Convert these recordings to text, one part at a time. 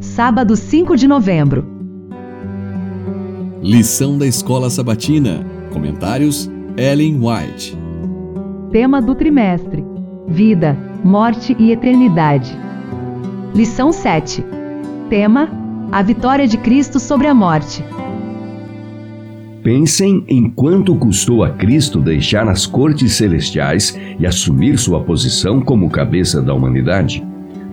Sábado 5 de novembro. Lição da Escola Sabatina. Comentários: Ellen White. Tema do trimestre: Vida, Morte e Eternidade. Lição 7. Tema: A vitória de Cristo sobre a morte. Pensem em quanto custou a Cristo deixar as cortes celestiais e assumir sua posição como cabeça da humanidade.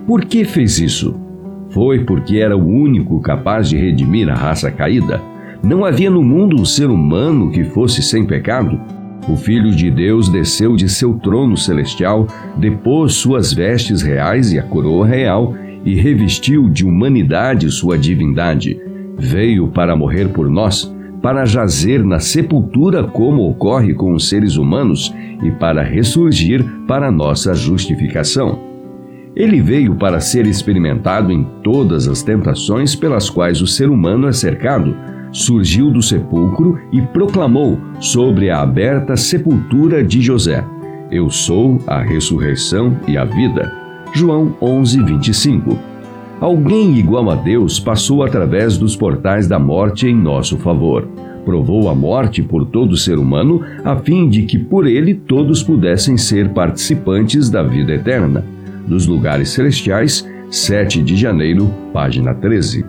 Por que fez isso? Foi porque era o único capaz de redimir a raça caída? Não havia no mundo um ser humano que fosse sem pecado? O Filho de Deus desceu de seu trono celestial, depôs suas vestes reais e a coroa real e revestiu de humanidade sua divindade. Veio para morrer por nós para jazer na sepultura, como ocorre com os seres humanos, e para ressurgir para nossa justificação. Ele veio para ser experimentado em todas as tentações pelas quais o ser humano é cercado, surgiu do sepulcro e proclamou sobre a aberta sepultura de José: Eu sou a ressurreição e a vida. João 11, 25. Alguém igual a Deus passou através dos portais da morte em nosso favor. Provou a morte por todo ser humano, a fim de que por ele todos pudessem ser participantes da vida eterna. Dos lugares celestiais, 7 de janeiro, página 13.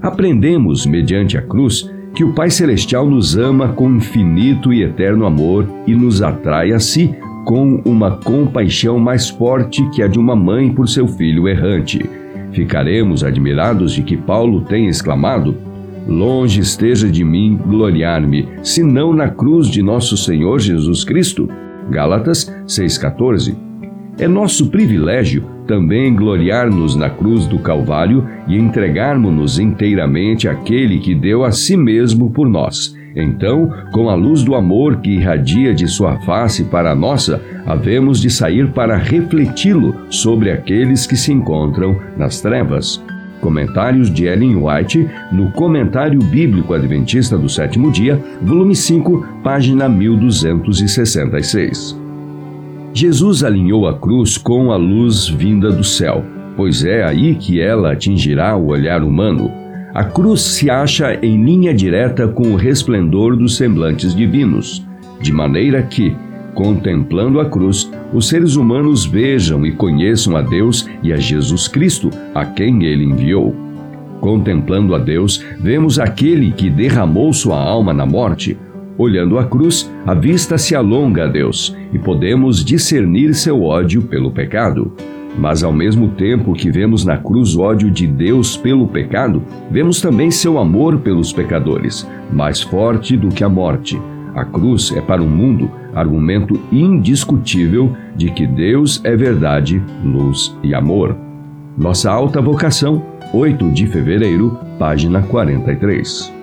Aprendemos, mediante a cruz, que o Pai Celestial nos ama com infinito e eterno amor e nos atrai a si com uma compaixão mais forte que a de uma mãe por seu filho errante. Ficaremos admirados de que Paulo tenha exclamado: Longe esteja de mim gloriar-me, senão na cruz de nosso Senhor Jesus Cristo. Gálatas 6,14. É nosso privilégio também gloriar-nos na cruz do Calvário e entregarmos-nos inteiramente àquele que deu a si mesmo por nós então, com a luz do amor que irradia de sua face para a nossa, havemos de sair para refleti-lo sobre aqueles que se encontram nas trevas. Comentários de Ellen White no Comentário Bíblico Adventista do Sétimo Dia, volume 5, página 1266. Jesus alinhou a cruz com a luz vinda do céu, pois é aí que ela atingirá o olhar humano. A cruz se acha em linha direta com o resplendor dos semblantes divinos, de maneira que, contemplando a cruz, os seres humanos vejam e conheçam a Deus e a Jesus Cristo, a quem ele enviou. Contemplando a Deus, vemos aquele que derramou sua alma na morte. Olhando a cruz, a vista se alonga a Deus e podemos discernir seu ódio pelo pecado. Mas ao mesmo tempo que vemos na cruz ódio de Deus pelo pecado, vemos também seu amor pelos pecadores, mais forte do que a morte. A cruz é para o mundo argumento indiscutível de que Deus é verdade, luz e amor. Nossa alta vocação, 8 de fevereiro, página 43.